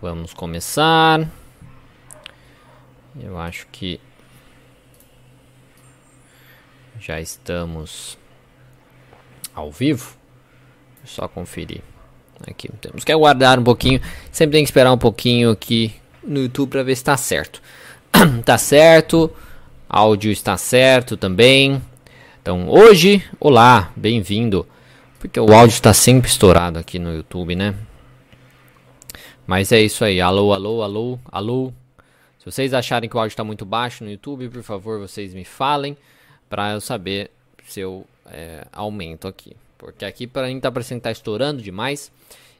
Vamos começar. Eu acho que já estamos ao vivo. Só conferir. Aqui temos que aguardar um pouquinho. Sempre tem que esperar um pouquinho aqui no YouTube para ver se está certo. tá certo. Áudio está certo também. Então, hoje, olá, bem-vindo. Porque o áudio está sempre estourado aqui no YouTube, né? Mas é isso aí. Alô, alô, alô, alô. Se vocês acharem que o áudio está muito baixo no YouTube, por favor, vocês me falem para eu saber se eu é, aumento aqui. Porque aqui para mim está parecendo que está estourando demais.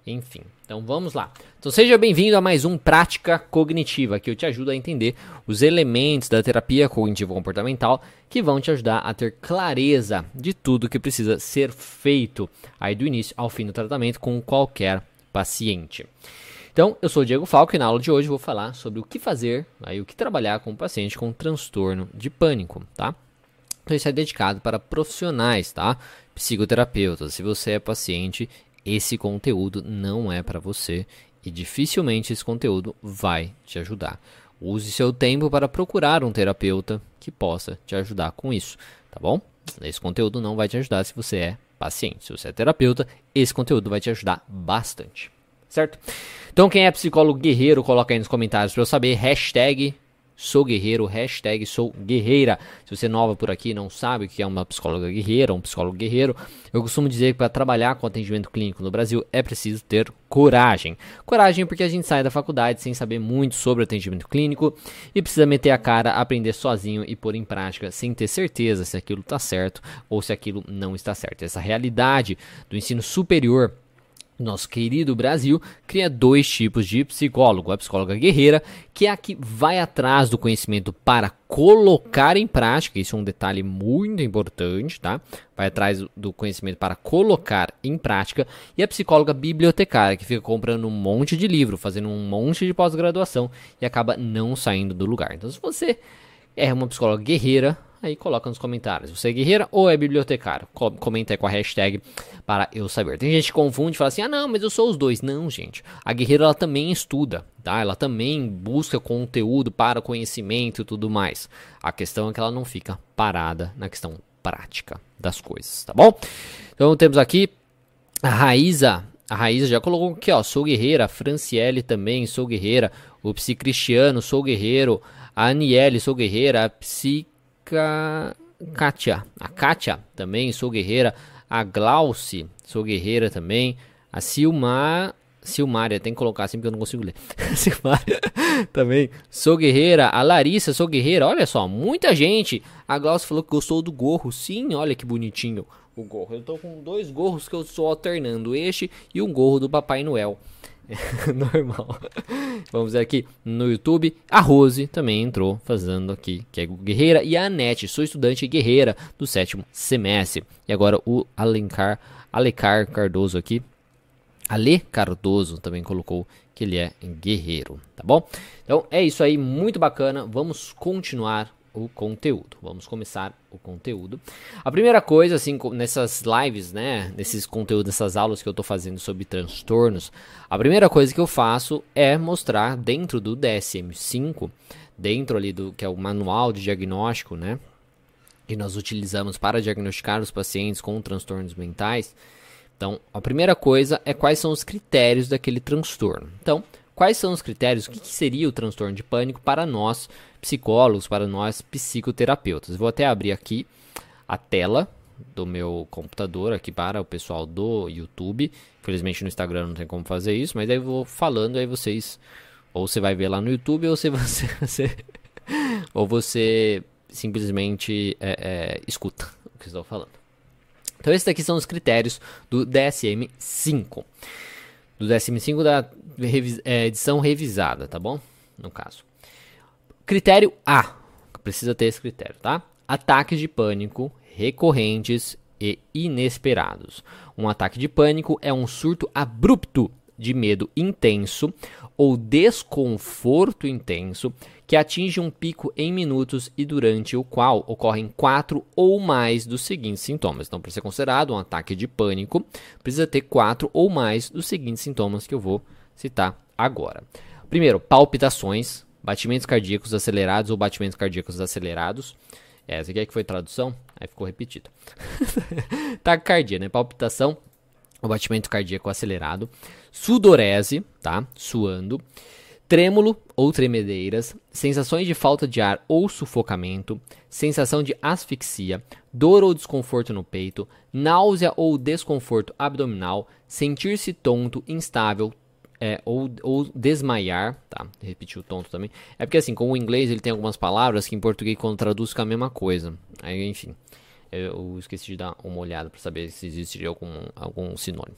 Enfim, então vamos lá. Então seja bem-vindo a mais um Prática Cognitiva, que eu te ajudo a entender os elementos da terapia cognitivo-comportamental que vão te ajudar a ter clareza de tudo que precisa ser feito aí do início ao fim do tratamento com qualquer paciente. Então, eu sou o Diego Falco e na aula de hoje vou falar sobre o que fazer, aí o que trabalhar com o paciente com transtorno de pânico, tá? Então, isso é dedicado para profissionais, tá? Psicoterapeutas. Se você é paciente esse conteúdo não é para você e dificilmente esse conteúdo vai te ajudar. Use seu tempo para procurar um terapeuta que possa te ajudar com isso, tá bom? Esse conteúdo não vai te ajudar se você é paciente. Se você é terapeuta, esse conteúdo vai te ajudar bastante, certo? Então, quem é psicólogo guerreiro, coloca aí nos comentários para eu saber. Hashtag Sou guerreiro, hashtag sou guerreira. Se você é nova por aqui não sabe o que é uma psicóloga guerreira, um psicólogo guerreiro, eu costumo dizer que para trabalhar com atendimento clínico no Brasil é preciso ter coragem. Coragem porque a gente sai da faculdade sem saber muito sobre atendimento clínico e precisa meter a cara, aprender sozinho e pôr em prática sem ter certeza se aquilo está certo ou se aquilo não está certo. Essa realidade do ensino superior nosso querido Brasil cria dois tipos de psicólogo: a psicóloga guerreira, que é a que vai atrás do conhecimento para colocar em prática, isso é um detalhe muito importante, tá? Vai atrás do conhecimento para colocar em prática, e a psicóloga bibliotecária, que fica comprando um monte de livro, fazendo um monte de pós-graduação e acaba não saindo do lugar. Então, se você é uma psicóloga guerreira, Aí coloca nos comentários. Você é guerreira ou é bibliotecário? Comenta aí com a hashtag para eu saber. Tem gente que confunde e fala assim: ah, não, mas eu sou os dois. Não, gente. A guerreira ela também estuda, tá? Ela também busca conteúdo para conhecimento e tudo mais. A questão é que ela não fica parada na questão prática das coisas, tá bom? Então temos aqui a Raíza. A Raíza já colocou aqui, ó. Sou guerreira. A Franciele também, sou guerreira. O Psi Cristiano, sou guerreiro. A Aniele, sou guerreira. A Psi Kátia. A Kátia também, sou guerreira. A Glauce, sou guerreira também. A Silmar. Silmária, tem que colocar assim porque eu não consigo ler. Silmária também. Sou guerreira. A Larissa, sou guerreira. Olha só, muita gente. A Glauce falou que gostou do gorro. Sim, olha que bonitinho o gorro. Eu tô com dois gorros que eu estou alternando. Este e um gorro do Papai Noel. normal. Vamos ver aqui no YouTube. A Rose também entrou fazendo aqui, que é guerreira. E a Anete, sou estudante guerreira do sétimo semestre. E agora o Alencar, Alecar Cardoso aqui. Ale Cardoso também colocou que ele é guerreiro, tá bom? Então é isso aí, muito bacana. Vamos continuar o conteúdo. Vamos começar o conteúdo. A primeira coisa, assim, nessas lives, né, nesses conteúdos, nessas aulas que eu estou fazendo sobre transtornos, a primeira coisa que eu faço é mostrar dentro do DSM-5, dentro ali do que é o manual de diagnóstico, né, que nós utilizamos para diagnosticar os pacientes com transtornos mentais. Então, a primeira coisa é quais são os critérios daquele transtorno. Então, quais são os critérios? O que, que seria o transtorno de pânico para nós psicólogos, para nós psicoterapeutas. Vou até abrir aqui a tela do meu computador aqui para o pessoal do YouTube. Infelizmente no Instagram não tem como fazer isso, mas aí eu vou falando aí vocês ou você vai ver lá no YouTube ou você, você, você ou você simplesmente é, é, escuta o que estou falando. Então esses daqui são os critérios do DSM-5. Do DSM-5 da é, edição revisada, tá bom? No caso. Critério A. Precisa ter esse critério, tá? Ataques de pânico recorrentes e inesperados. Um ataque de pânico é um surto abrupto de medo intenso ou desconforto intenso que atinge um pico em minutos e durante o qual ocorrem quatro ou mais dos seguintes sintomas. Então, para ser considerado um ataque de pânico, precisa ter quatro ou mais dos seguintes sintomas que eu vou citar agora. Primeiro, palpitações, batimentos cardíacos acelerados ou batimentos cardíacos acelerados. Essa aqui é que foi tradução, aí ficou repetido. Taquicardia, né? Palpitação, o batimento cardíaco acelerado. Sudorese, tá? Suando. Trêmulo ou tremedeiras, sensações de falta de ar ou sufocamento, sensação de asfixia, dor ou desconforto no peito, náusea ou desconforto abdominal, sentir-se tonto, instável, é, ou, ou desmaiar, tá? Repetir o tonto também. É porque assim, com o inglês ele tem algumas palavras que em português quando traduz fica a mesma coisa. Aí, enfim, eu esqueci de dar uma olhada para saber se existe algum, algum sinônimo.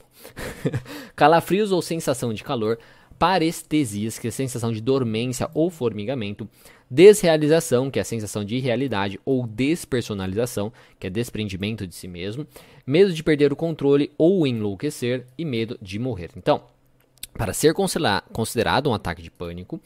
Calafrios ou sensação de calor, parestesias, que é a sensação de dormência ou formigamento, desrealização, que é a sensação de irrealidade ou despersonalização, que é desprendimento de si mesmo, medo de perder o controle ou enlouquecer e medo de morrer. Então, para ser considerado um ataque de pânico,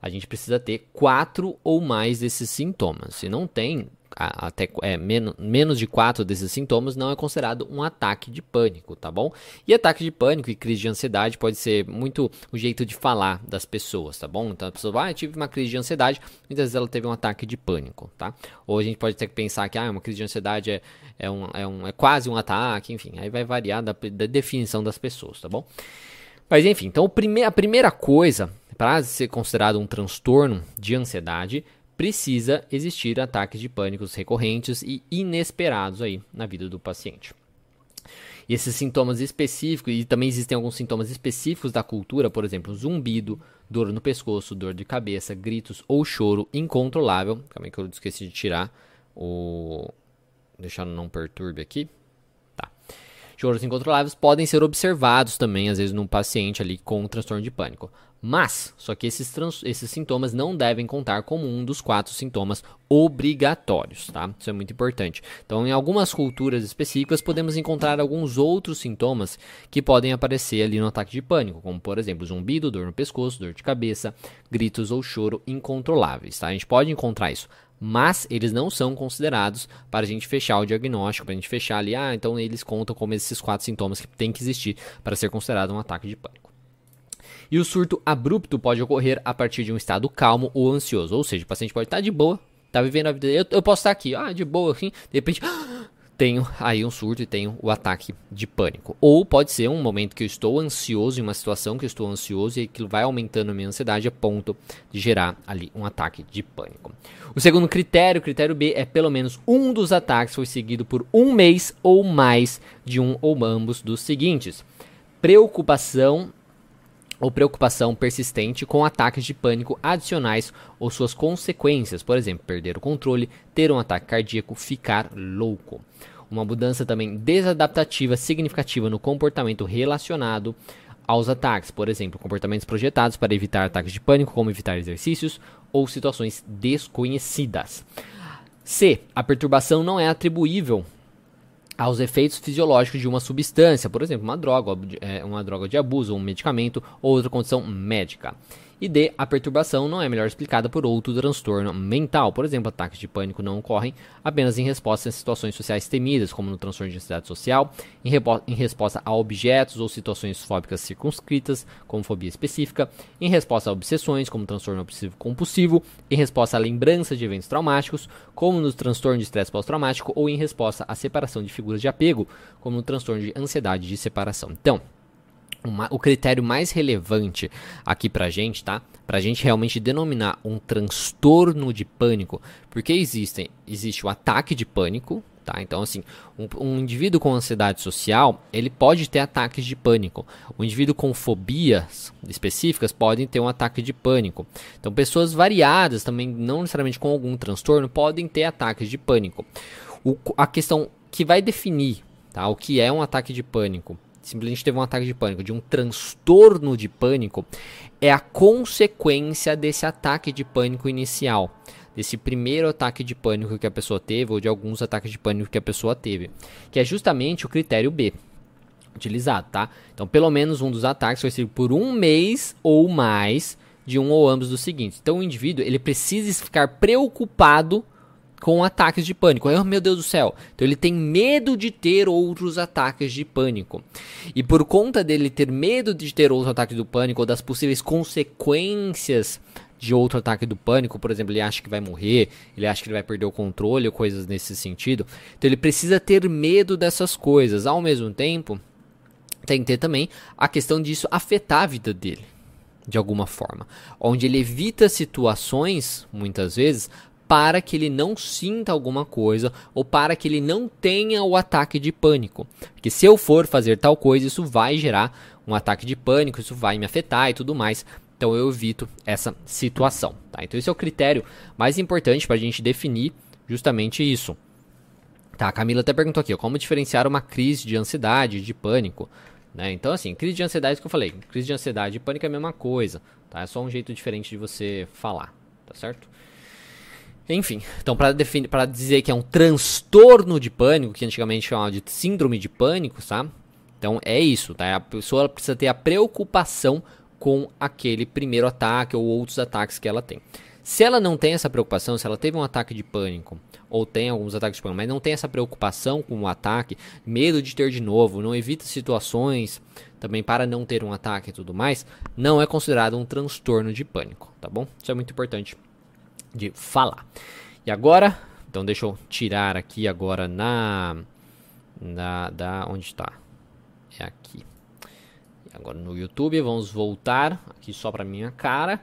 a gente precisa ter quatro ou mais desses sintomas. Se não tem até é, menos, de quatro desses sintomas, não é considerado um ataque de pânico, tá bom? E ataque de pânico e crise de ansiedade pode ser muito o jeito de falar das pessoas, tá bom? Então a pessoa vai, ah, tive uma crise de ansiedade, muitas vezes ela teve um ataque de pânico, tá? Ou a gente pode ter que pensar que ah, uma crise de ansiedade é, é, um, é, um, é quase um ataque, enfim, aí vai variar da, da definição das pessoas, tá bom? Mas enfim, então a primeira coisa para ser considerado um transtorno de ansiedade precisa existir ataques de pânicos recorrentes e inesperados aí na vida do paciente. E esses sintomas específicos, e também existem alguns sintomas específicos da cultura, por exemplo, zumbido, dor no pescoço, dor de cabeça, gritos ou choro incontrolável. Calma aí que eu esqueci de tirar o. Deixar não perturbe aqui. Choros incontroláveis podem ser observados também, às vezes, num paciente ali com um transtorno de pânico. Mas, só que esses, esses sintomas não devem contar como um dos quatro sintomas obrigatórios, tá? Isso é muito importante. Então, em algumas culturas específicas, podemos encontrar alguns outros sintomas que podem aparecer ali no ataque de pânico, como, por exemplo, zumbido, dor no pescoço, dor de cabeça, gritos ou choro incontroláveis, tá? A gente pode encontrar isso mas eles não são considerados para a gente fechar o diagnóstico, para a gente fechar ali, ah, então eles contam como esses quatro sintomas que tem que existir para ser considerado um ataque de pânico. E o surto abrupto pode ocorrer a partir de um estado calmo ou ansioso, ou seja, o paciente pode estar de boa, tá vivendo a vida, eu, eu posso estar aqui, ah, de boa, assim, de repente, tenho aí um surto e tenho o ataque de pânico. Ou pode ser um momento que eu estou ansioso, em uma situação que eu estou ansioso e aquilo vai aumentando a minha ansiedade a ponto de gerar ali um ataque de pânico. O segundo critério, critério B, é pelo menos um dos ataques foi seguido por um mês ou mais de um ou ambos dos seguintes: preocupação ou preocupação persistente com ataques de pânico adicionais ou suas consequências, por exemplo, perder o controle, ter um ataque cardíaco, ficar louco. Uma mudança também desadaptativa significativa no comportamento relacionado aos ataques, por exemplo, comportamentos projetados para evitar ataques de pânico, como evitar exercícios ou situações desconhecidas. C. A perturbação não é atribuível aos efeitos fisiológicos de uma substância, por exemplo, uma droga, é, uma droga de abuso, um medicamento ou outra condição médica. E D, a perturbação não é melhor explicada por outro transtorno mental. Por exemplo, ataques de pânico não ocorrem apenas em resposta a situações sociais temidas, como no transtorno de ansiedade social, em, em resposta a objetos ou situações fóbicas circunscritas, como fobia específica, em resposta a obsessões, como transtorno obsessivo compulsivo, em resposta a lembranças de eventos traumáticos, como no transtorno de estresse pós-traumático, ou em resposta à separação de figuras de apego, como no transtorno de ansiedade de separação. Então, o critério mais relevante aqui pra gente, tá? Pra gente realmente denominar um transtorno de pânico, porque existem, existe o ataque de pânico, tá? Então, assim, um, um, indivíduo com ansiedade social, ele pode ter ataques de pânico. O indivíduo com fobias específicas podem ter um ataque de pânico. Então, pessoas variadas também, não necessariamente com algum transtorno, podem ter ataques de pânico. O, a questão que vai definir tá, o que é um ataque de pânico simplesmente teve um ataque de pânico, de um transtorno de pânico, é a consequência desse ataque de pânico inicial. Desse primeiro ataque de pânico que a pessoa teve, ou de alguns ataques de pânico que a pessoa teve. Que é justamente o critério B utilizado, tá? Então, pelo menos um dos ataques foi seguido por um mês ou mais de um ou ambos dos seguintes. Então, o indivíduo ele precisa ficar preocupado com ataques de pânico. Oh, meu Deus do céu. Então ele tem medo de ter outros ataques de pânico. E por conta dele ter medo de ter outros ataques do pânico ou das possíveis consequências de outro ataque do pânico, por exemplo, ele acha que vai morrer, ele acha que ele vai perder o controle ou coisas nesse sentido. Então ele precisa ter medo dessas coisas. Ao mesmo tempo, tem que ter também a questão disso afetar a vida dele de alguma forma, onde ele evita situações, muitas vezes, para que ele não sinta alguma coisa ou para que ele não tenha o ataque de pânico. Porque se eu for fazer tal coisa, isso vai gerar um ataque de pânico, isso vai me afetar e tudo mais. Então eu evito essa situação. Tá? Então esse é o critério mais importante para a gente definir justamente isso. Tá, a Camila até perguntou aqui, ó, como diferenciar uma crise de ansiedade, de pânico. Né? Então, assim, crise de ansiedade que eu falei, crise de ansiedade e pânico é a mesma coisa, tá? É só um jeito diferente de você falar, tá certo? Enfim, então para dizer que é um transtorno de pânico, que antigamente chamava de síndrome de pânico, tá? Então é isso, tá? A pessoa precisa ter a preocupação com aquele primeiro ataque ou outros ataques que ela tem. Se ela não tem essa preocupação, se ela teve um ataque de pânico, ou tem alguns ataques de pânico, mas não tem essa preocupação com o ataque, medo de ter de novo, não evita situações também para não ter um ataque e tudo mais, não é considerado um transtorno de pânico, tá bom? Isso é muito importante de falar. E agora, então deixa eu tirar aqui agora na na da onde está? É aqui. E agora no YouTube, vamos voltar aqui só para minha cara.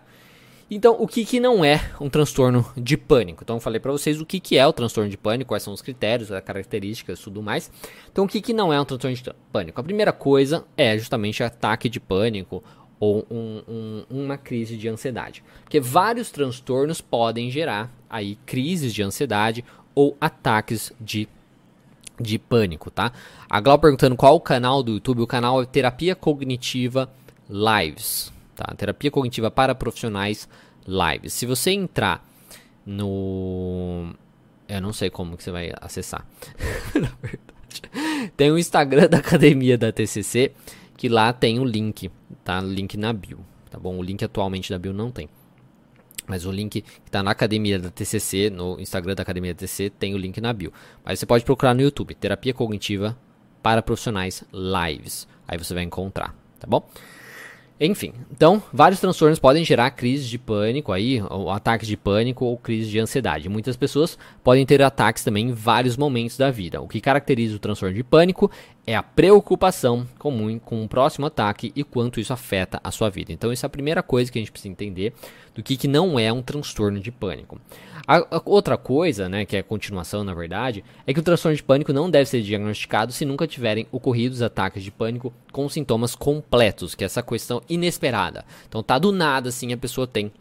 Então, o que, que não é um transtorno de pânico? Então, eu falei para vocês o que, que é o transtorno de pânico, quais são os critérios, as características tudo mais. Então, o que, que não é um transtorno de pânico? A primeira coisa é justamente ataque de pânico ou um, um, uma crise de ansiedade. Porque vários transtornos podem gerar aí crises de ansiedade ou ataques de, de pânico, tá? A Glau perguntando qual o canal do YouTube. O canal é Terapia Cognitiva Lives, tá? Terapia Cognitiva para Profissionais Lives. Se você entrar no... Eu não sei como que você vai acessar. Na verdade. Tem o Instagram da Academia da TCC que lá tem o link, tá? Link na bio, tá bom? O link atualmente da bio não tem. Mas o link que está na academia da TCC, no Instagram da academia da TCC, tem o link na bio. Mas você pode procurar no YouTube, Terapia Cognitiva para Profissionais Lives. Aí você vai encontrar, tá bom? Enfim, então, vários transtornos podem gerar crises de pânico aí, ou ataques de pânico ou crises de ansiedade. Muitas pessoas podem ter ataques também em vários momentos da vida. O que caracteriza o transtorno de pânico é a preocupação comum com o próximo ataque e quanto isso afeta a sua vida. Então, essa é a primeira coisa que a gente precisa entender do que, que não é um transtorno de pânico. A, a, outra coisa, né, que é a continuação na verdade, é que o transtorno de pânico não deve ser diagnosticado se nunca tiverem ocorrido os ataques de pânico com sintomas completos, que é essa questão inesperada. Então tá do nada assim a pessoa tem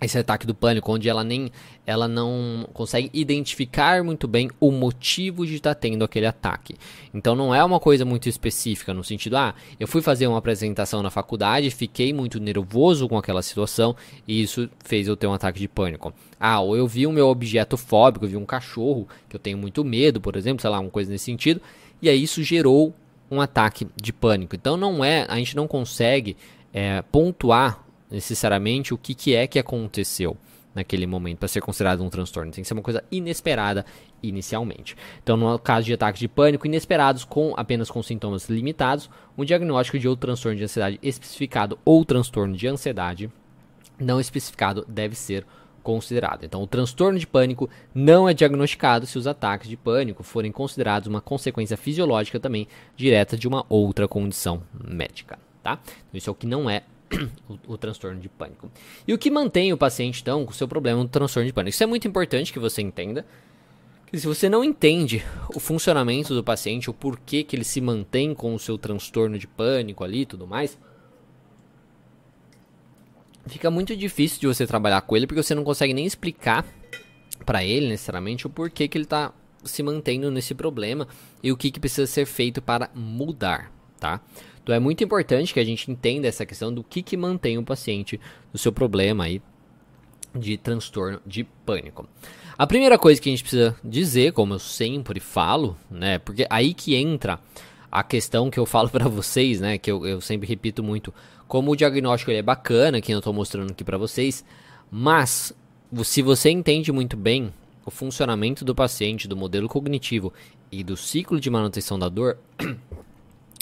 esse ataque do pânico, onde ela nem ela não consegue identificar muito bem o motivo de estar tá tendo aquele ataque. Então não é uma coisa muito específica no sentido, ah, eu fui fazer uma apresentação na faculdade, fiquei muito nervoso com aquela situação e isso fez eu ter um ataque de pânico. Ah, ou eu vi o meu objeto fóbico, eu vi um cachorro que eu tenho muito medo, por exemplo, sei lá, uma coisa nesse sentido, e aí isso gerou um ataque de pânico. Então não é, a gente não consegue é, pontuar necessariamente o que, que é que aconteceu naquele momento para ser considerado um transtorno. Tem que ser uma coisa inesperada inicialmente. Então, no caso de ataques de pânico inesperados com apenas com sintomas limitados, um diagnóstico de outro transtorno de ansiedade especificado ou transtorno de ansiedade não especificado deve ser considerado. Então, o transtorno de pânico não é diagnosticado se os ataques de pânico forem considerados uma consequência fisiológica também direta de uma outra condição médica, tá? Então, isso é o que não é o, o, transtorno de pânico. E o que mantém o paciente, então, com o seu problema do transtorno de pânico? Isso é muito importante que você entenda. Que se você não entende o funcionamento do paciente, o porquê que ele se mantém com o seu transtorno de pânico ali e tudo mais, fica muito difícil de você trabalhar com ele, porque você não consegue nem explicar para ele, necessariamente, o porquê que ele está se mantendo nesse problema e o que, que precisa ser feito para mudar, tá? Então é muito importante que a gente entenda essa questão do que, que mantém o paciente no seu problema aí de transtorno de pânico. A primeira coisa que a gente precisa dizer, como eu sempre falo, né, porque aí que entra a questão que eu falo para vocês, né, que eu, eu, sempre repito muito, como o diagnóstico é bacana, que eu estou mostrando aqui para vocês, mas se você entende muito bem o funcionamento do paciente, do modelo cognitivo e do ciclo de manutenção da dor,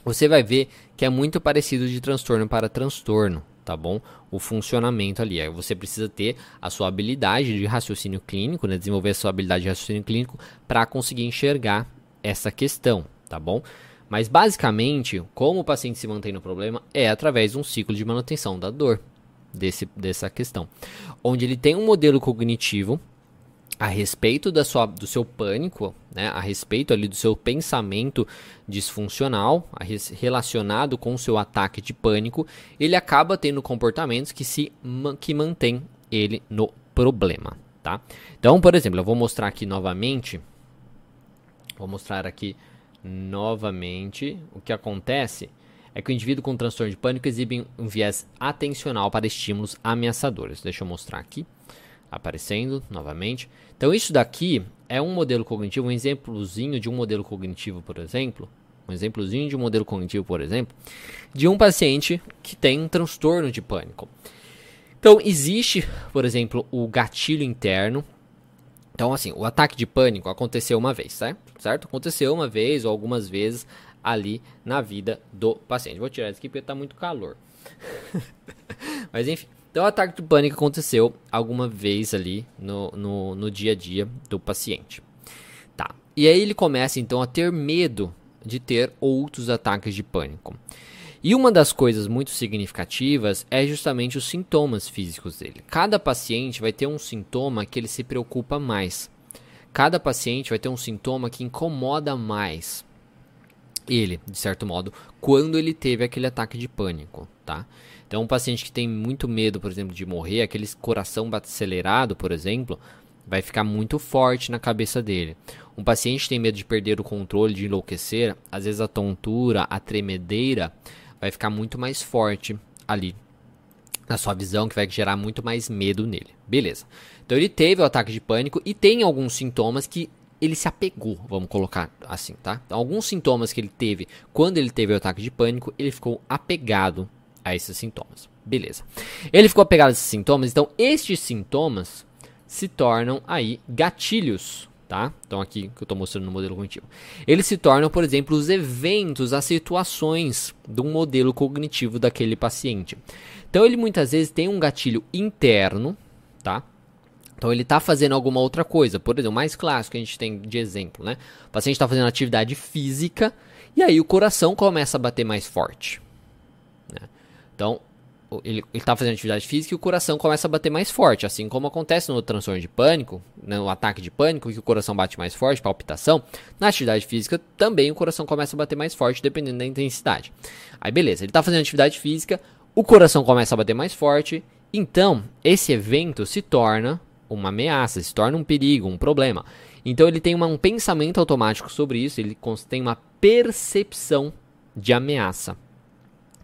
você vai ver que é muito parecido de transtorno para transtorno, tá bom? O funcionamento ali. Você precisa ter a sua habilidade de raciocínio clínico, né? desenvolver a sua habilidade de raciocínio clínico para conseguir enxergar essa questão, tá bom? Mas basicamente, como o paciente se mantém no problema é através de um ciclo de manutenção da dor desse, dessa questão, onde ele tem um modelo cognitivo a respeito da sua, do seu pânico, né, a respeito ali do seu pensamento disfuncional, relacionado com o seu ataque de pânico, ele acaba tendo comportamentos que se que mantém ele no problema, tá? Então, por exemplo, eu vou mostrar aqui novamente, vou mostrar aqui novamente o que acontece é que o indivíduo com transtorno de pânico exibe um viés atencional para estímulos ameaçadores. Deixa eu mostrar aqui aparecendo novamente. Então isso daqui é um modelo cognitivo, um exemplozinho de um modelo cognitivo, por exemplo, um exemplozinho de um modelo cognitivo, por exemplo, de um paciente que tem um transtorno de pânico. Então existe, por exemplo, o gatilho interno. Então assim, o ataque de pânico aconteceu uma vez, certo? certo? Aconteceu uma vez ou algumas vezes ali na vida do paciente. Vou tirar isso aqui porque está muito calor. Mas enfim. Então, o ataque de pânico aconteceu alguma vez ali no, no, no dia a dia do paciente. Tá. E aí ele começa então a ter medo de ter outros ataques de pânico. E uma das coisas muito significativas é justamente os sintomas físicos dele. Cada paciente vai ter um sintoma que ele se preocupa mais. Cada paciente vai ter um sintoma que incomoda mais ele, de certo modo, quando ele teve aquele ataque de pânico, tá? Então, um paciente que tem muito medo, por exemplo, de morrer, aquele coração acelerado, por exemplo, vai ficar muito forte na cabeça dele. Um paciente que tem medo de perder o controle, de enlouquecer, às vezes a tontura, a tremedeira vai ficar muito mais forte ali na sua visão, que vai gerar muito mais medo nele. Beleza. Então ele teve o ataque de pânico e tem alguns sintomas que ele se apegou, vamos colocar assim, tá? Então, alguns sintomas que ele teve quando ele teve o ataque de pânico, ele ficou apegado a esses sintomas. Beleza. Ele ficou apegado a esses sintomas, então estes sintomas se tornam aí gatilhos, tá? Então aqui que eu estou mostrando no modelo cognitivo. Eles se tornam, por exemplo, os eventos, as situações do modelo cognitivo daquele paciente. Então ele muitas vezes tem um gatilho interno, tá? Então ele está fazendo alguma outra coisa. Por exemplo, o mais clássico que a gente tem de exemplo, né? O paciente está fazendo atividade física e aí o coração começa a bater mais forte. Então, ele está fazendo atividade física e o coração começa a bater mais forte, assim como acontece no transtorno de pânico, né, no ataque de pânico, que o coração bate mais forte, palpitação. Na atividade física também o coração começa a bater mais forte, dependendo da intensidade. Aí beleza, ele está fazendo atividade física, o coração começa a bater mais forte, então esse evento se torna uma ameaça, se torna um perigo, um problema. Então ele tem uma, um pensamento automático sobre isso, ele tem uma percepção de ameaça.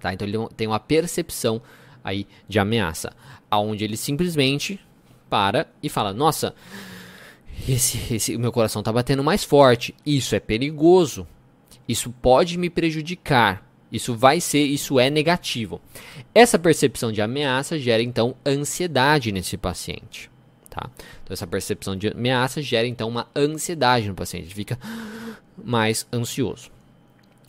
Tá? Então ele tem uma percepção aí de ameaça, aonde ele simplesmente para e fala: "Nossa, esse, esse meu coração está batendo mais forte. Isso é perigoso. Isso pode me prejudicar. Isso vai ser, isso é negativo. Essa percepção de ameaça gera então ansiedade nesse paciente, tá? Então essa percepção de ameaça gera então uma ansiedade no paciente, ele fica mais ansioso.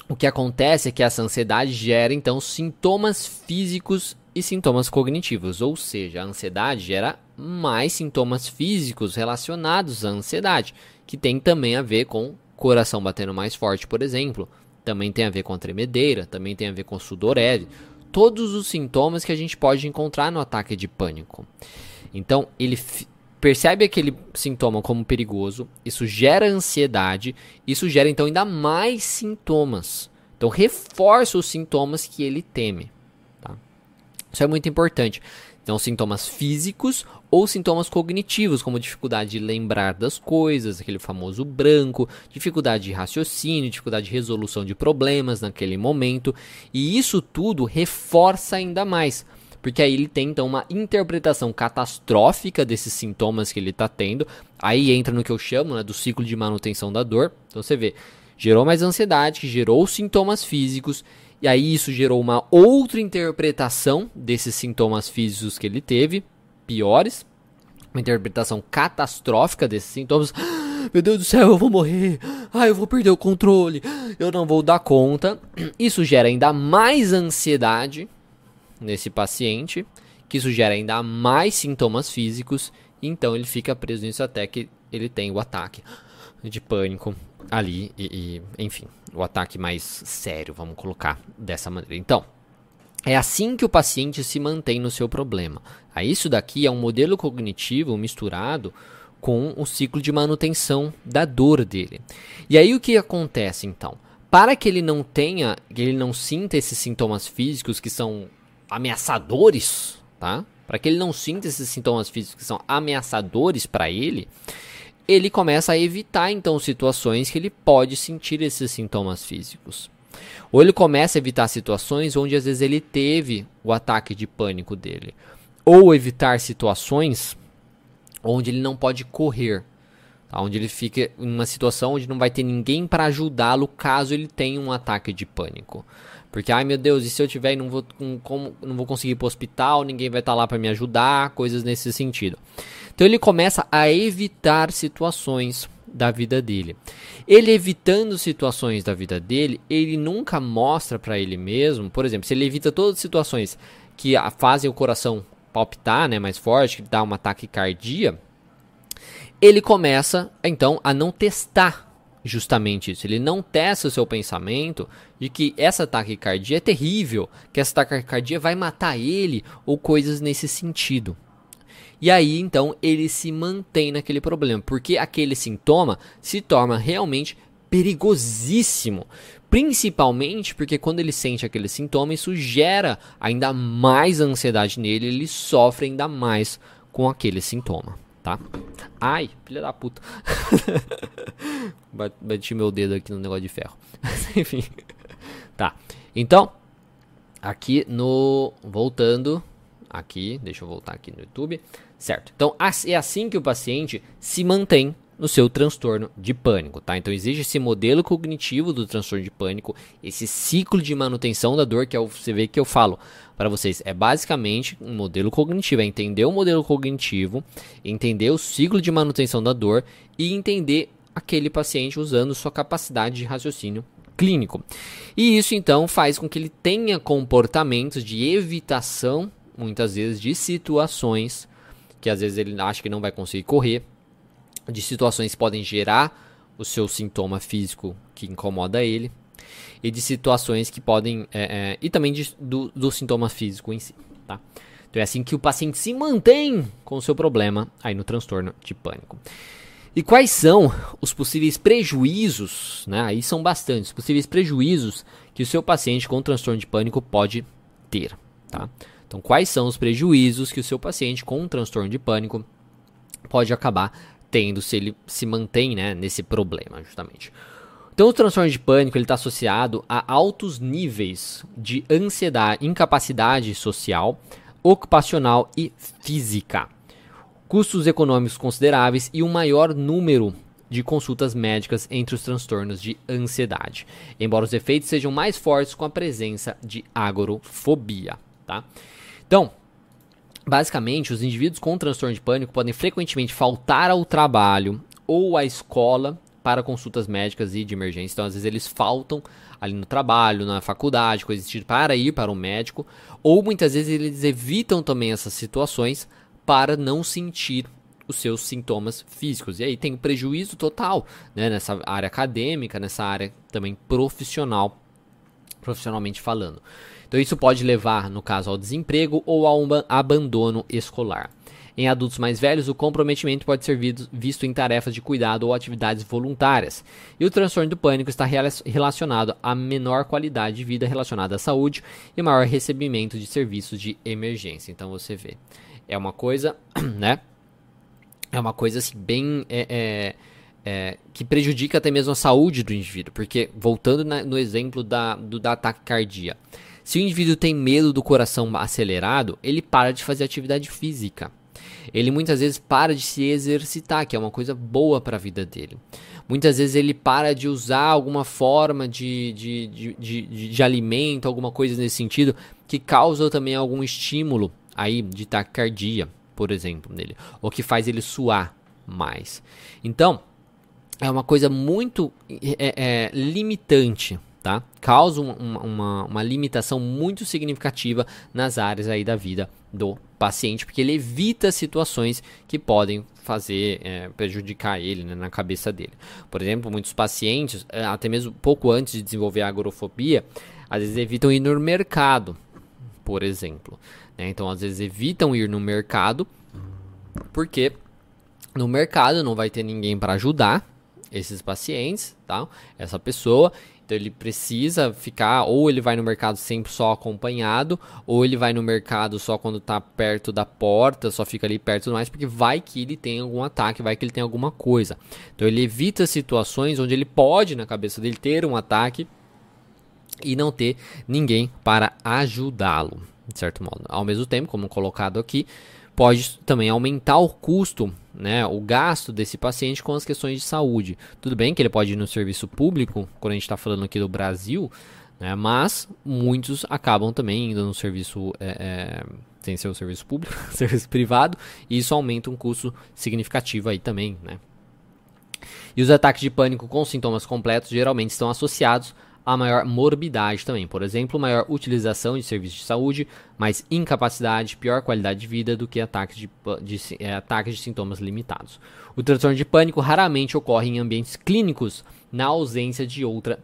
O que acontece é que essa ansiedade gera então sintomas físicos e sintomas cognitivos, ou seja, a ansiedade gera mais sintomas físicos relacionados à ansiedade, que tem também a ver com coração batendo mais forte, por exemplo, também tem a ver com tremedeira, também tem a ver com sudorese, todos os sintomas que a gente pode encontrar no ataque de pânico. Então, ele percebe aquele sintoma como perigoso, isso gera ansiedade, isso gera então ainda mais sintomas. Então reforça os sintomas que ele teme. Tá? Isso é muito importante. Então, sintomas físicos ou sintomas cognitivos, como dificuldade de lembrar das coisas, aquele famoso branco, dificuldade de raciocínio, dificuldade de resolução de problemas naquele momento. E isso tudo reforça ainda mais porque aí ele tem então uma interpretação catastrófica desses sintomas que ele está tendo. Aí entra no que eu chamo né, do ciclo de manutenção da dor. Então você vê, gerou mais ansiedade, que gerou sintomas físicos, e aí isso gerou uma outra interpretação desses sintomas físicos que ele teve, piores. uma interpretação catastrófica desses sintomas. Meu Deus do céu, eu vou morrer. Ah, eu vou perder o controle. Eu não vou dar conta. Isso gera ainda mais ansiedade nesse paciente, que isso gera ainda mais sintomas físicos. Então ele fica preso nisso até que ele tem o ataque de pânico ali e, e enfim, o ataque mais sério, vamos colocar dessa maneira. Então, é assim que o paciente se mantém no seu problema. Aí ah, isso daqui é um modelo cognitivo misturado com o ciclo de manutenção da dor dele. E aí o que acontece então? Para que ele não tenha, que ele não sinta esses sintomas físicos que são ameaçadores, tá? Para que ele não sinta esses sintomas físicos que são ameaçadores para ele, ele começa a evitar então situações que ele pode sentir esses sintomas físicos. Ou ele começa a evitar situações onde às vezes ele teve o ataque de pânico dele. Ou evitar situações onde ele não pode correr. Tá? Onde ele fica em uma situação onde não vai ter ninguém para ajudá-lo caso ele tenha um ataque de pânico. Porque, ai meu Deus, e se eu tiver e não vou, como, não vou conseguir ir para o hospital, ninguém vai estar tá lá para me ajudar, coisas nesse sentido. Então ele começa a evitar situações da vida dele. Ele evitando situações da vida dele, ele nunca mostra para ele mesmo, por exemplo, se ele evita todas as situações que fazem o coração palpitar, né, mais forte, que dá um ataque cardíaco, ele começa então a não testar justamente isso. Ele não testa o seu pensamento de que essa taquicardia é terrível, que essa taquicardia vai matar ele ou coisas nesse sentido. E aí, então, ele se mantém naquele problema, porque aquele sintoma se torna realmente perigosíssimo. Principalmente porque quando ele sente aquele sintoma, isso gera ainda mais ansiedade nele, ele sofre ainda mais com aquele sintoma, tá? Ai, filha da puta. Bati meu dedo aqui no negócio de ferro. Enfim. Tá. Então, aqui no voltando aqui, deixa eu voltar aqui no YouTube. Certo. Então, é assim que o paciente se mantém no seu transtorno de pânico, tá? Então existe esse modelo cognitivo do transtorno de pânico, esse ciclo de manutenção da dor que é o, você vê que eu falo para vocês, é basicamente um modelo cognitivo, é entender o modelo cognitivo, entender o ciclo de manutenção da dor e entender aquele paciente usando sua capacidade de raciocínio clínico. E isso então faz com que ele tenha comportamentos de evitação, muitas vezes, de situações que às vezes ele acha que não vai conseguir correr, de situações que podem gerar o seu sintoma físico que incomoda ele, e de situações que podem. É, é, e também de, do, do sintoma físico em si. Tá? Então é assim que o paciente se mantém com o seu problema aí no transtorno de pânico. E quais são os possíveis prejuízos, né? Aí são bastantes, possíveis prejuízos que o seu paciente com transtorno de pânico pode ter, tá? Então, quais são os prejuízos que o seu paciente com transtorno de pânico pode acabar tendo se ele se mantém né, nesse problema, justamente. Então, o transtorno de pânico está associado a altos níveis de ansiedade, incapacidade social, ocupacional e física, custos econômicos consideráveis e um maior número de consultas médicas entre os transtornos de ansiedade, embora os efeitos sejam mais fortes com a presença de agorofobia. Tá? Então, basicamente, os indivíduos com transtorno de pânico podem frequentemente faltar ao trabalho ou à escola para consultas médicas e de emergência. Então, às vezes, eles faltam ali no trabalho, na faculdade, coisas tipo, para ir para o médico, ou muitas vezes eles evitam também essas situações para não sentir os seus sintomas físicos. E aí tem um prejuízo total né, nessa área acadêmica, nessa área também profissional, profissionalmente falando. Então isso pode levar, no caso, ao desemprego ou ao abandono escolar. Em adultos mais velhos, o comprometimento pode ser visto em tarefas de cuidado ou atividades voluntárias. E o transtorno do pânico está relacionado a menor qualidade de vida relacionada à saúde e maior recebimento de serviços de emergência. Então você vê, é uma coisa, né? É uma coisa assim, bem. É, é, é, que prejudica até mesmo a saúde do indivíduo. Porque, voltando na, no exemplo da, do, da ataque cardíaco se o indivíduo tem medo do coração acelerado, ele para de fazer atividade física. Ele muitas vezes para de se exercitar, que é uma coisa boa para a vida dele. Muitas vezes ele para de usar alguma forma de, de, de, de, de alimento, alguma coisa nesse sentido, que causa também algum estímulo aí de taquicardia, por exemplo, nele, ou que faz ele suar mais. Então, é uma coisa muito é, é, limitante, tá? Causa uma, uma, limitação muito significativa nas áreas aí da vida do paciente, porque ele evita situações que podem fazer é, prejudicar ele né, na cabeça dele. Por exemplo, muitos pacientes, é, até mesmo pouco antes de desenvolver a agorofobia, às vezes evitam ir no mercado, por exemplo. Né? Então, às vezes evitam ir no mercado porque no mercado não vai ter ninguém para ajudar esses pacientes, tá? Essa pessoa, ele precisa ficar, ou ele vai no mercado sempre só acompanhado, ou ele vai no mercado só quando está perto da porta, só fica ali perto do mais, porque vai que ele tem algum ataque, vai que ele tem alguma coisa. Então ele evita situações onde ele pode, na cabeça dele, ter um ataque e não ter ninguém para ajudá-lo, de certo modo. Ao mesmo tempo, como colocado aqui, pode também aumentar o custo, né, o gasto desse paciente com as questões de saúde. Tudo bem que ele pode ir no serviço público, quando a gente está falando aqui do Brasil, né, mas muitos acabam também indo no serviço, é, é, sem ser o serviço público, serviço privado, e isso aumenta um custo significativo aí também, né. E os ataques de pânico com sintomas completos geralmente estão associados a maior morbidade também. Por exemplo, maior utilização de serviços de saúde, mais incapacidade, pior qualidade de vida do que ataques de, de, é, ataques de sintomas limitados. O transtorno de pânico raramente ocorre em ambientes clínicos na ausência de outra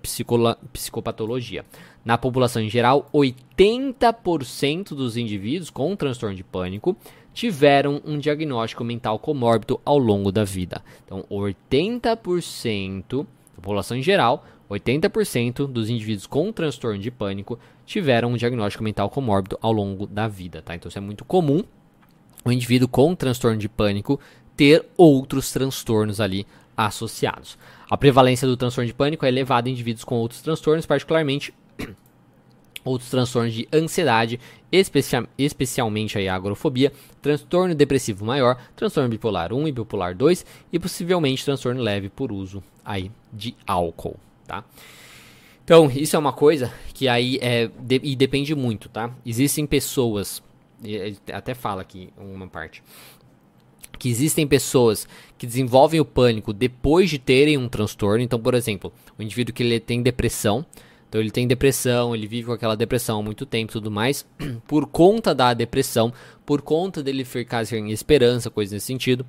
psicopatologia. Na população em geral, 80% dos indivíduos com transtorno de pânico tiveram um diagnóstico mental comórbido ao longo da vida. Então, 80% da população em geral 80% dos indivíduos com transtorno de pânico tiveram um diagnóstico mental comórbido ao longo da vida, tá? Então isso é muito comum o indivíduo com transtorno de pânico ter outros transtornos ali associados. A prevalência do transtorno de pânico é elevada em indivíduos com outros transtornos, particularmente outros transtornos de ansiedade, especia especialmente a agrofobia, transtorno depressivo maior, transtorno bipolar 1 e bipolar 2 e possivelmente transtorno leve por uso aí de álcool tá? Então, isso é uma coisa que aí é de, e depende muito, tá? Existem pessoas, até fala aqui uma parte, que existem pessoas que desenvolvem o pânico depois de terem um transtorno. Então, por exemplo, o indivíduo que ele tem depressão, então ele tem depressão, ele vive com aquela depressão há muito tempo e tudo mais, por conta da depressão, por conta dele ficar sem esperança, coisa nesse sentido,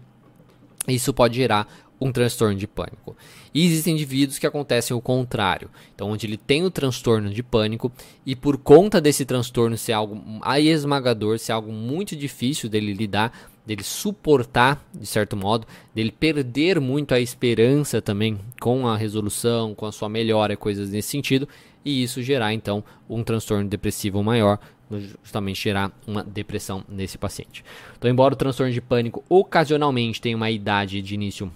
isso pode gerar um transtorno de pânico. E existem indivíduos que acontecem o contrário, então onde ele tem o transtorno de pânico e por conta desse transtorno ser algo esmagador, ser algo muito difícil dele lidar, dele suportar de certo modo, dele perder muito a esperança também com a resolução, com a sua melhora, coisas nesse sentido, e isso gerar então um transtorno depressivo maior, justamente gerar uma depressão nesse paciente. Então, embora o transtorno de pânico ocasionalmente tenha uma idade de início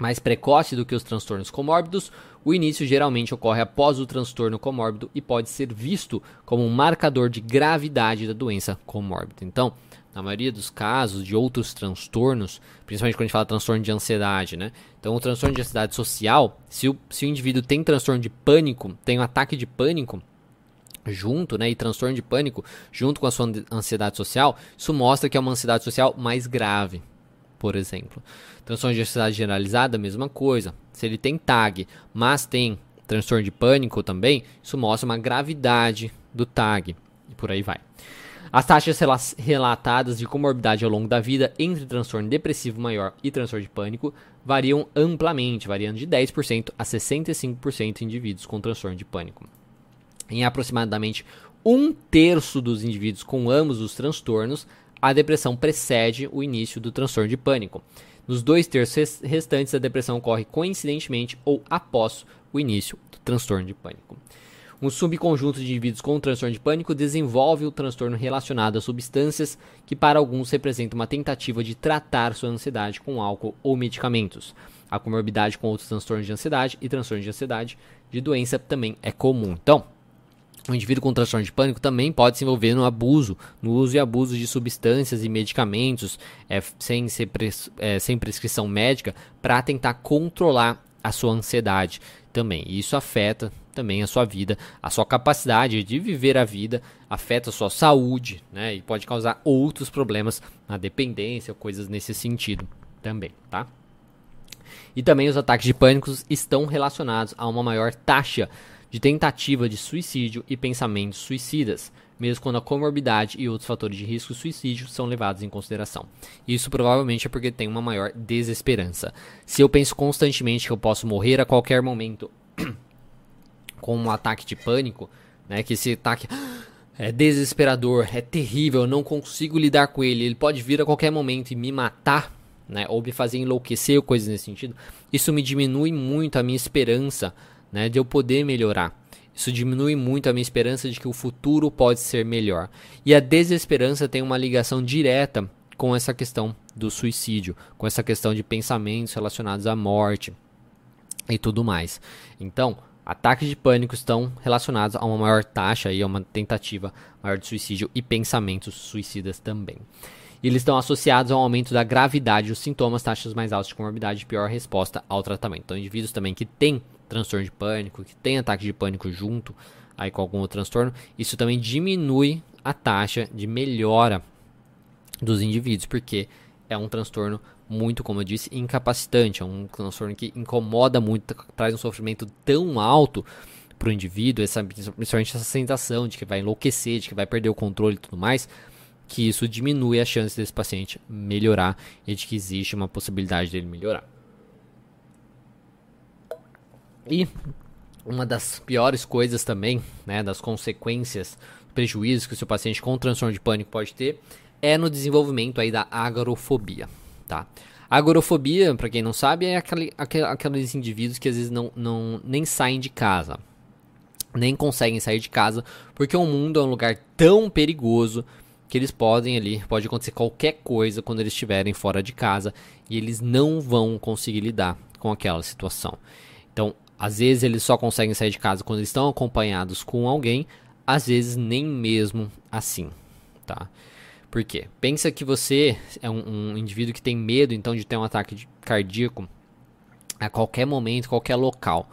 mais precoce do que os transtornos comórbidos, o início geralmente ocorre após o transtorno comórbido e pode ser visto como um marcador de gravidade da doença comórbida. Então, na maioria dos casos de outros transtornos, principalmente quando a gente fala transtorno de ansiedade, né? Então, o transtorno de ansiedade social, se o, se o indivíduo tem transtorno de pânico, tem um ataque de pânico, junto, né, e transtorno de pânico junto com a sua ansiedade social, isso mostra que é uma ansiedade social mais grave, por exemplo. Transtorno de ansiedade generalizada, mesma coisa. Se ele tem TAG, mas tem transtorno de pânico também, isso mostra uma gravidade do TAG e por aí vai. As taxas relatadas de comorbidade ao longo da vida entre transtorno depressivo maior e transtorno de pânico variam amplamente, variando de 10% a 65% em indivíduos com transtorno de pânico. Em aproximadamente um terço dos indivíduos com ambos os transtornos, a depressão precede o início do transtorno de pânico. Nos dois terços restantes, a depressão ocorre coincidentemente ou após o início do transtorno de pânico. Um subconjunto de indivíduos com transtorno de pânico desenvolve o transtorno relacionado a substâncias que, para alguns, representam uma tentativa de tratar sua ansiedade com álcool ou medicamentos. A comorbidade com outros transtornos de ansiedade e transtorno de ansiedade de doença também é comum. Então, o indivíduo com transtorno de pânico também pode se envolver no abuso, no uso e abuso de substâncias e medicamentos é, sem, pres, é, sem prescrição médica para tentar controlar a sua ansiedade também. Isso afeta também a sua vida, a sua capacidade de viver a vida, afeta a sua saúde, né? E pode causar outros problemas na dependência, coisas nesse sentido também, tá? E também os ataques de pânico estão relacionados a uma maior taxa de tentativa de suicídio e pensamentos suicidas, mesmo quando a comorbidade e outros fatores de risco suicídio são levados em consideração. Isso provavelmente é porque tem uma maior desesperança. Se eu penso constantemente que eu posso morrer a qualquer momento com um ataque de pânico, né, que esse ataque é desesperador, é terrível, eu não consigo lidar com ele, ele pode vir a qualquer momento e me matar, né, ou me fazer enlouquecer ou coisas nesse sentido, isso me diminui muito a minha esperança né, de eu poder melhorar. Isso diminui muito a minha esperança de que o futuro pode ser melhor. E a desesperança tem uma ligação direta com essa questão do suicídio, com essa questão de pensamentos relacionados à morte e tudo mais. Então, ataques de pânico estão relacionados a uma maior taxa e a uma tentativa maior de suicídio e pensamentos suicidas também. E eles estão associados ao aumento da gravidade dos sintomas, taxas mais altas de comorbidade e pior resposta ao tratamento. Então, indivíduos também que têm transtorno de pânico, que tem ataque de pânico junto aí com algum outro transtorno, isso também diminui a taxa de melhora dos indivíduos, porque é um transtorno muito, como eu disse, incapacitante, é um transtorno que incomoda muito, traz um sofrimento tão alto para o indivíduo, essa, principalmente essa sensação de que vai enlouquecer, de que vai perder o controle e tudo mais, que isso diminui a chance desse paciente melhorar e de que existe uma possibilidade dele melhorar. E uma das piores coisas também, né, das consequências, prejuízos que o seu paciente com transtorno de pânico pode ter, é no desenvolvimento aí da agorofobia, tá? Agorofobia, para quem não sabe, é aquele, aqueles indivíduos que às vezes não, não nem saem de casa, nem conseguem sair de casa, porque o mundo é um lugar tão perigoso que eles podem ali, pode acontecer qualquer coisa quando eles estiverem fora de casa e eles não vão conseguir lidar com aquela situação. Então, às vezes eles só conseguem sair de casa quando estão acompanhados com alguém, às vezes nem mesmo assim, tá? Por quê? Pensa que você é um, um indivíduo que tem medo então de ter um ataque cardíaco a qualquer momento, qualquer local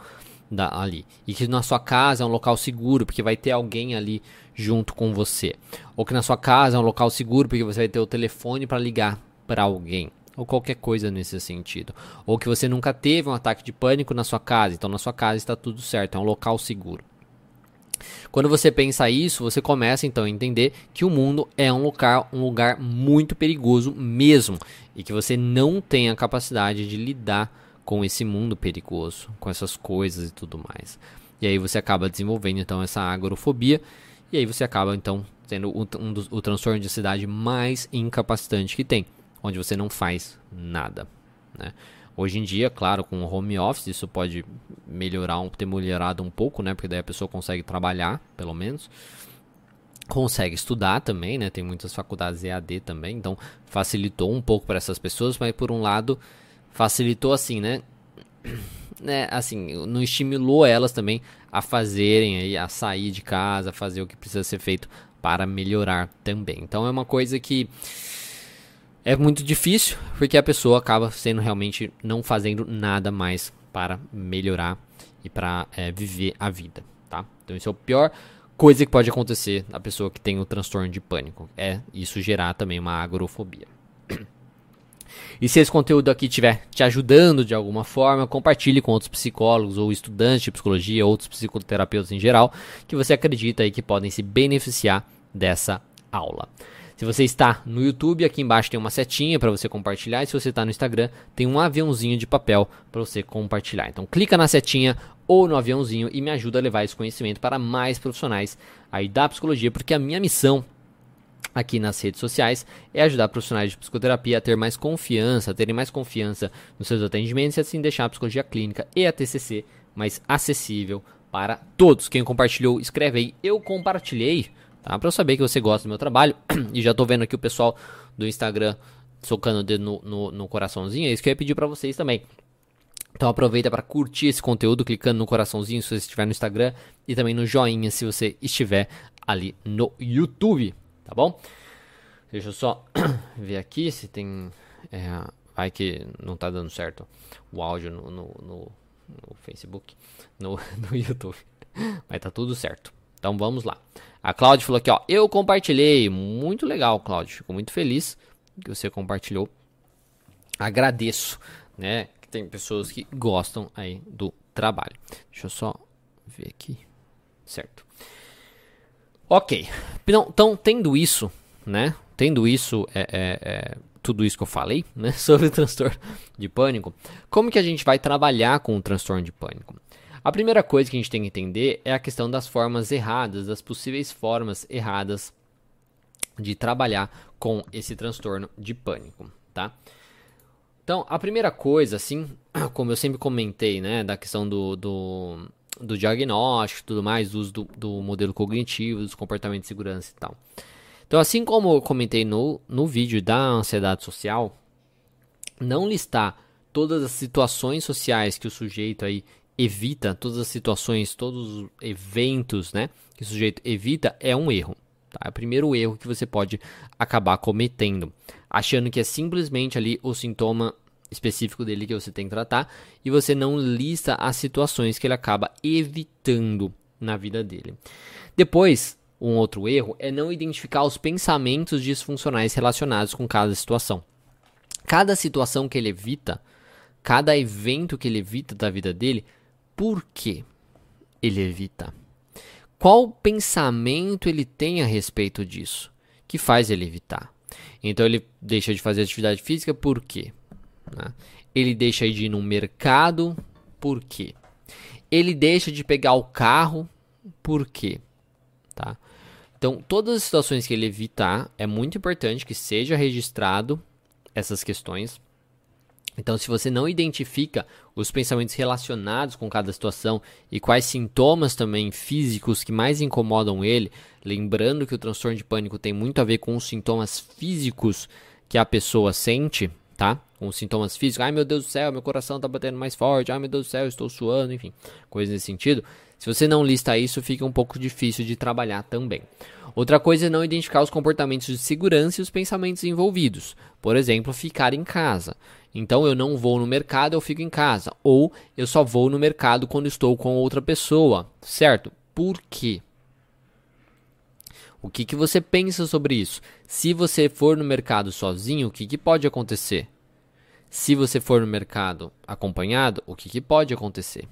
da, ali. E que na sua casa é um local seguro, porque vai ter alguém ali junto com você. Ou que na sua casa é um local seguro, porque você vai ter o telefone para ligar para alguém ou qualquer coisa nesse sentido. Ou que você nunca teve um ataque de pânico na sua casa, então na sua casa está tudo certo, é um local seguro. Quando você pensa isso, você começa então a entender que o mundo é um lugar, um lugar muito perigoso mesmo e que você não tem a capacidade de lidar com esse mundo perigoso, com essas coisas e tudo mais. E aí você acaba desenvolvendo então essa agorofobia e aí você acaba então tendo um dos, o transtorno de ansiedade mais incapacitante que tem onde você não faz nada. Né? Hoje em dia, claro, com o home office isso pode melhorar, ter melhorado um pouco, né? Porque daí a pessoa consegue trabalhar, pelo menos. Consegue estudar também, né? Tem muitas faculdades EAD também, então facilitou um pouco para essas pessoas, mas por um lado facilitou assim, né? né? Assim, não estimulou elas também a fazerem aí, a sair de casa, a fazer o que precisa ser feito para melhorar também. Então é uma coisa que é muito difícil porque a pessoa acaba sendo realmente não fazendo nada mais para melhorar e para é, viver a vida, tá? Então isso é o pior coisa que pode acontecer a pessoa que tem o transtorno de pânico, é isso gerar também uma agorofobia. E se esse conteúdo aqui estiver te ajudando de alguma forma, compartilhe com outros psicólogos ou estudantes de psicologia, outros psicoterapeutas em geral, que você acredita aí que podem se beneficiar dessa aula. Se você está no YouTube, aqui embaixo tem uma setinha para você compartilhar. E se você está no Instagram, tem um aviãozinho de papel para você compartilhar. Então clica na setinha ou no aviãozinho e me ajuda a levar esse conhecimento para mais profissionais aí da psicologia, porque a minha missão aqui nas redes sociais é ajudar profissionais de psicoterapia a ter mais confiança, a terem mais confiança nos seus atendimentos e assim deixar a psicologia clínica e a TCC mais acessível para todos. Quem compartilhou, escreve aí. Eu compartilhei tá? Para eu saber que você gosta do meu trabalho. e já tô vendo aqui o pessoal do Instagram socando o dedo no, no, no coraçãozinho. É isso que eu ia pedir para vocês também. Então aproveita para curtir esse conteúdo clicando no coraçãozinho se você estiver no Instagram e também no joinha se você estiver ali no YouTube, tá bom? Deixa eu só ver aqui se tem. É, vai que não tá dando certo o áudio no, no, no, no Facebook, no, no YouTube. Mas tá tudo certo. Então vamos lá. A Cláudia falou aqui, ó. Eu compartilhei. Muito legal, Cláudia. Fico muito feliz que você compartilhou. Agradeço, né? Que tem pessoas que gostam aí do trabalho. Deixa eu só ver aqui. Certo. Ok. Então, tendo isso, né? Tendo isso, é, é, é, tudo isso que eu falei, né? Sobre o transtorno de pânico. Como que a gente vai trabalhar com o transtorno de pânico? A primeira coisa que a gente tem que entender é a questão das formas erradas, das possíveis formas erradas de trabalhar com esse transtorno de pânico, tá? Então, a primeira coisa, assim, como eu sempre comentei, né, da questão do, do, do diagnóstico tudo mais, do uso do, do modelo cognitivo, dos comportamentos de segurança e tal. Então, assim como eu comentei no, no vídeo da ansiedade social, não listar todas as situações sociais que o sujeito aí evita, todas as situações, todos os eventos, né, que o sujeito evita é um erro. Tá? É o primeiro erro que você pode acabar cometendo, achando que é simplesmente ali o sintoma específico dele que você tem que tratar e você não lista as situações que ele acaba evitando na vida dele. Depois, um outro erro é não identificar os pensamentos disfuncionais relacionados com cada situação. Cada situação que ele evita, cada evento que ele evita da vida dele, por que ele evita? Qual pensamento ele tem a respeito disso que faz ele evitar? Então ele deixa de fazer atividade física por quê? Né? Ele deixa de ir no mercado por quê? Ele deixa de pegar o carro por quê? Tá? Então, todas as situações que ele evitar, é muito importante que seja registrado essas questões então, se você não identifica os pensamentos relacionados com cada situação e quais sintomas também físicos que mais incomodam ele, lembrando que o transtorno de pânico tem muito a ver com os sintomas físicos que a pessoa sente, tá? Com os sintomas físicos, ai meu Deus do céu, meu coração tá batendo mais forte, ai meu Deus do céu, estou suando, enfim, coisas nesse sentido. Se você não lista isso, fica um pouco difícil de trabalhar também. Outra coisa é não identificar os comportamentos de segurança e os pensamentos envolvidos. Por exemplo, ficar em casa. Então eu não vou no mercado, eu fico em casa. Ou eu só vou no mercado quando estou com outra pessoa, certo? Por quê? O que, que você pensa sobre isso? Se você for no mercado sozinho, o que, que pode acontecer? Se você for no mercado acompanhado, o que, que pode acontecer?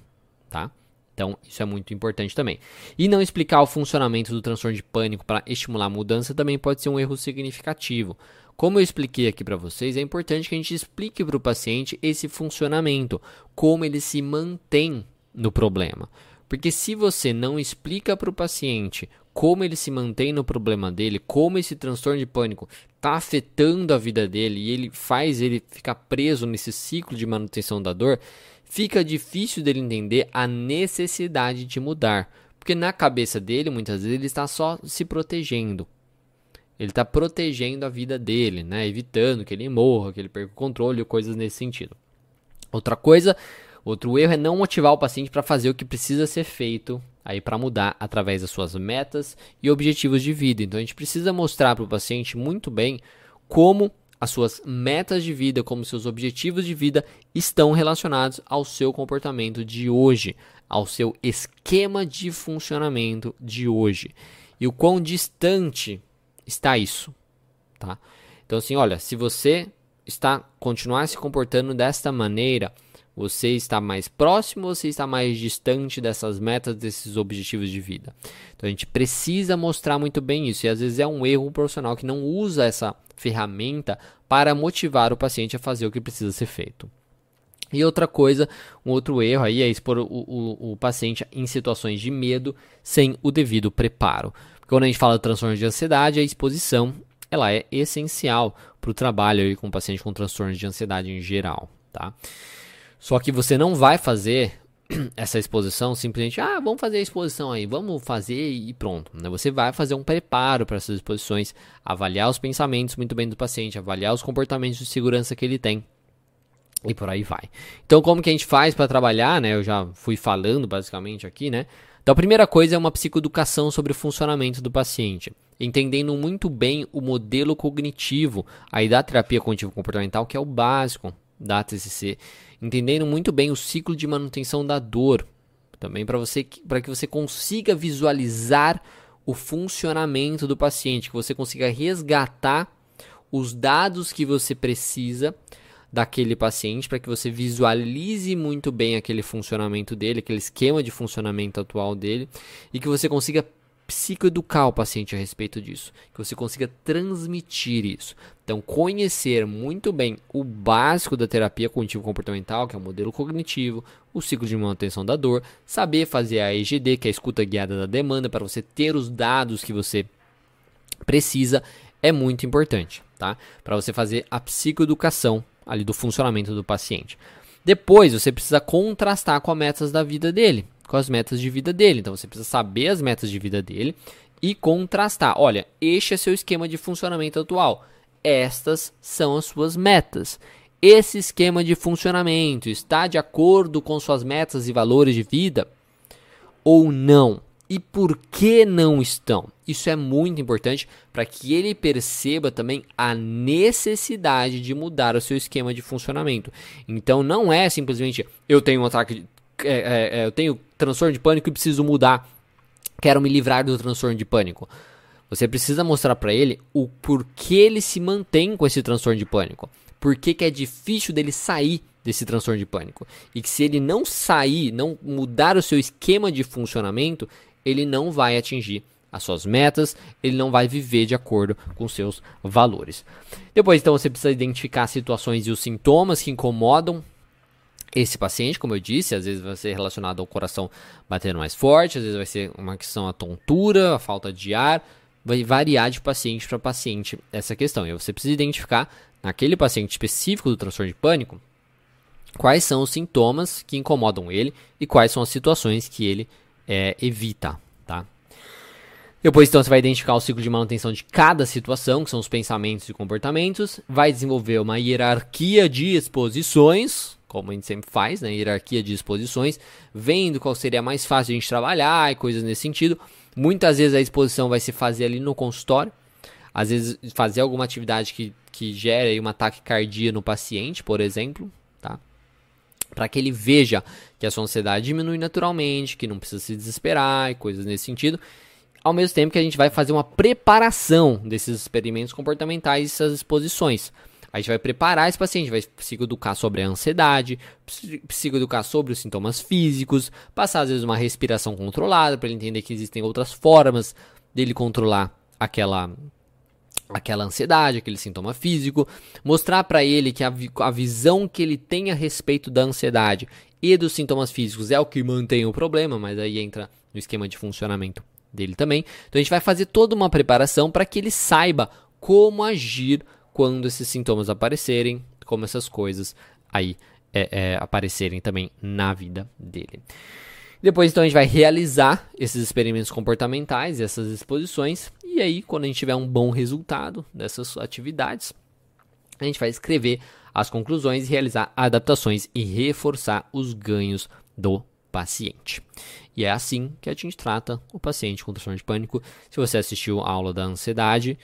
Tá? Então, isso é muito importante também. E não explicar o funcionamento do transtorno de pânico para estimular a mudança também pode ser um erro significativo. Como eu expliquei aqui para vocês, é importante que a gente explique para o paciente esse funcionamento, como ele se mantém no problema. Porque se você não explica para o paciente como ele se mantém no problema dele, como esse transtorno de pânico está afetando a vida dele e ele faz ele ficar preso nesse ciclo de manutenção da dor, fica difícil dele entender a necessidade de mudar. Porque na cabeça dele, muitas vezes, ele está só se protegendo. Ele está protegendo a vida dele, né? evitando que ele morra, que ele perca o controle, coisas nesse sentido. Outra coisa, outro erro é não motivar o paciente para fazer o que precisa ser feito aí para mudar através das suas metas e objetivos de vida. Então a gente precisa mostrar para o paciente muito bem como as suas metas de vida, como seus objetivos de vida estão relacionados ao seu comportamento de hoje, ao seu esquema de funcionamento de hoje. E o quão distante está isso, tá? Então assim, olha, se você está continuar se comportando desta maneira, você está mais próximo ou você está mais distante dessas metas, desses objetivos de vida? Então a gente precisa mostrar muito bem isso. E às vezes é um erro profissional que não usa essa ferramenta para motivar o paciente a fazer o que precisa ser feito. E outra coisa, um outro erro aí é expor o, o, o paciente em situações de medo sem o devido preparo. Quando a gente fala de transtorno de ansiedade, a exposição ela é essencial para o trabalho aí com o paciente com transtornos de ansiedade em geral, tá? Só que você não vai fazer essa exposição simplesmente, ah, vamos fazer a exposição aí, vamos fazer e pronto. Né? Você vai fazer um preparo para essas exposições, avaliar os pensamentos muito bem do paciente, avaliar os comportamentos de segurança que ele tem. E por aí vai. Então, como que a gente faz para trabalhar, né? Eu já fui falando basicamente aqui, né? Então, a primeira coisa é uma psicoeducação sobre o funcionamento do paciente, entendendo muito bem o modelo cognitivo aí da terapia cognitivo comportamental, que é o básico da TCC, entendendo muito bem o ciclo de manutenção da dor, também para você para que você consiga visualizar o funcionamento do paciente, que você consiga resgatar os dados que você precisa daquele paciente para que você visualize muito bem aquele funcionamento dele, aquele esquema de funcionamento atual dele e que você consiga psicoeducar o paciente a respeito disso, que você consiga transmitir isso. Então, conhecer muito bem o básico da terapia cognitivo comportamental, que é o modelo cognitivo, o ciclo de manutenção da dor, saber fazer a EGD, que é a escuta guiada da demanda, para você ter os dados que você precisa, é muito importante, tá? Para você fazer a psicoeducação ali do funcionamento do paciente. Depois, você precisa contrastar com as metas da vida dele com as metas de vida dele. Então você precisa saber as metas de vida dele e contrastar. Olha, este é seu esquema de funcionamento atual. Estas são as suas metas. Esse esquema de funcionamento está de acordo com suas metas e valores de vida ou não? E por que não estão? Isso é muito importante para que ele perceba também a necessidade de mudar o seu esquema de funcionamento. Então não é simplesmente eu tenho um ataque é, é, é, eu tenho transtorno de pânico e preciso mudar, quero me livrar do transtorno de pânico. Você precisa mostrar para ele o porquê ele se mantém com esse transtorno de pânico. Por que, que é difícil dele sair desse transtorno de pânico. E que se ele não sair, não mudar o seu esquema de funcionamento, ele não vai atingir as suas metas, ele não vai viver de acordo com seus valores. Depois, então, você precisa identificar as situações e os sintomas que incomodam esse paciente, como eu disse, às vezes vai ser relacionado ao coração batendo mais forte, às vezes vai ser uma questão a tontura, a falta de ar, vai variar de paciente para paciente essa questão. E você precisa identificar naquele paciente específico do transtorno de pânico quais são os sintomas que incomodam ele e quais são as situações que ele é, evita, tá? Depois, então, você vai identificar o ciclo de manutenção de cada situação, que são os pensamentos e comportamentos, vai desenvolver uma hierarquia de exposições, como a gente sempre faz, né, hierarquia de exposições, vendo qual seria mais fácil a gente trabalhar e coisas nesse sentido. Muitas vezes a exposição vai se fazer ali no consultório, às vezes fazer alguma atividade que, que gere um ataque cardíaco no paciente, por exemplo, tá? Para que ele veja que a sua ansiedade diminui naturalmente, que não precisa se desesperar e coisas nesse sentido. Ao mesmo tempo que a gente vai fazer uma preparação desses experimentos comportamentais e essas exposições. A gente vai preparar esse paciente, vai psicoeducar sobre a ansiedade, psicoeducar sobre os sintomas físicos, passar às vezes uma respiração controlada para ele entender que existem outras formas dele controlar aquela aquela ansiedade, aquele sintoma físico, mostrar para ele que a, a visão que ele tem a respeito da ansiedade e dos sintomas físicos é o que mantém o problema, mas aí entra no esquema de funcionamento dele também. Então a gente vai fazer toda uma preparação para que ele saiba como agir quando esses sintomas aparecerem, como essas coisas aí é, é, aparecerem também na vida dele. Depois, então, a gente vai realizar esses experimentos comportamentais, essas exposições, e aí, quando a gente tiver um bom resultado dessas atividades, a gente vai escrever as conclusões, realizar adaptações e reforçar os ganhos do paciente. E é assim que a gente trata o paciente com transtorno de pânico. Se você assistiu a aula da ansiedade,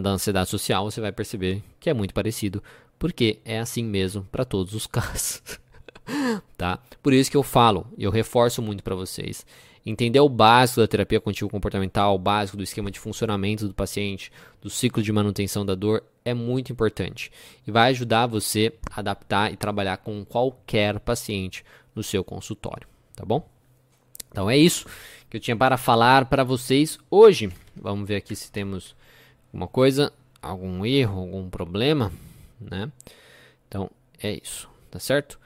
da ansiedade social, você vai perceber que é muito parecido, porque é assim mesmo para todos os casos. tá? Por isso que eu falo e eu reforço muito para vocês. Entender o básico da terapia cognitivo comportamental, o básico do esquema de funcionamento do paciente, do ciclo de manutenção da dor é muito importante e vai ajudar você a adaptar e trabalhar com qualquer paciente no seu consultório, tá bom? Então é isso que eu tinha para falar para vocês hoje. Vamos ver aqui se temos alguma coisa, algum erro, algum problema, né? Então é isso, tá certo?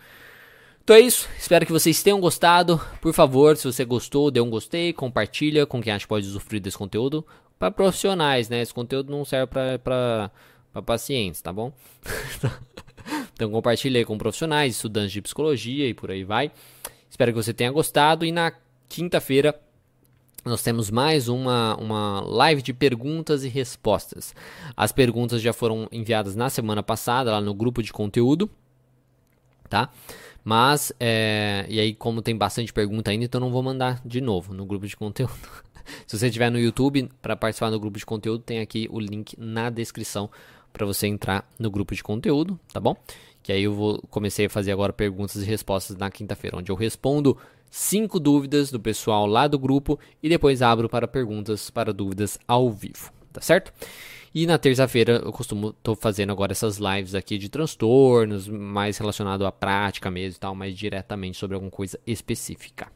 Então é isso, espero que vocês tenham gostado. Por favor, se você gostou, dê um gostei, compartilha com quem acha que pode usufruir desse conteúdo. Para profissionais, né? Esse conteúdo não serve para pacientes, tá bom? então compartilha aí com profissionais, estudantes de psicologia e por aí vai. Espero que você tenha gostado e na quinta-feira nós temos mais uma, uma live de perguntas e respostas. As perguntas já foram enviadas na semana passada lá no grupo de conteúdo, tá? Mas, é, e aí, como tem bastante pergunta ainda, então não vou mandar de novo no grupo de conteúdo. Se você estiver no YouTube para participar do grupo de conteúdo, tem aqui o link na descrição para você entrar no grupo de conteúdo, tá bom? Que aí eu vou comecei a fazer agora perguntas e respostas na quinta-feira, onde eu respondo cinco dúvidas do pessoal lá do grupo e depois abro para perguntas, para dúvidas ao vivo, tá certo? E na terça-feira eu costumo tô fazendo agora essas lives aqui de transtornos, mais relacionado à prática mesmo e tal, mais diretamente sobre alguma coisa específica.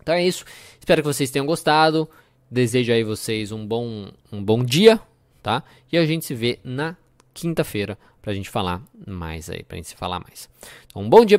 Então é isso. Espero que vocês tenham gostado. Desejo aí vocês um bom um bom dia, tá? E a gente se vê na quinta-feira pra gente falar mais aí, pra gente se falar mais. Então, um bom dia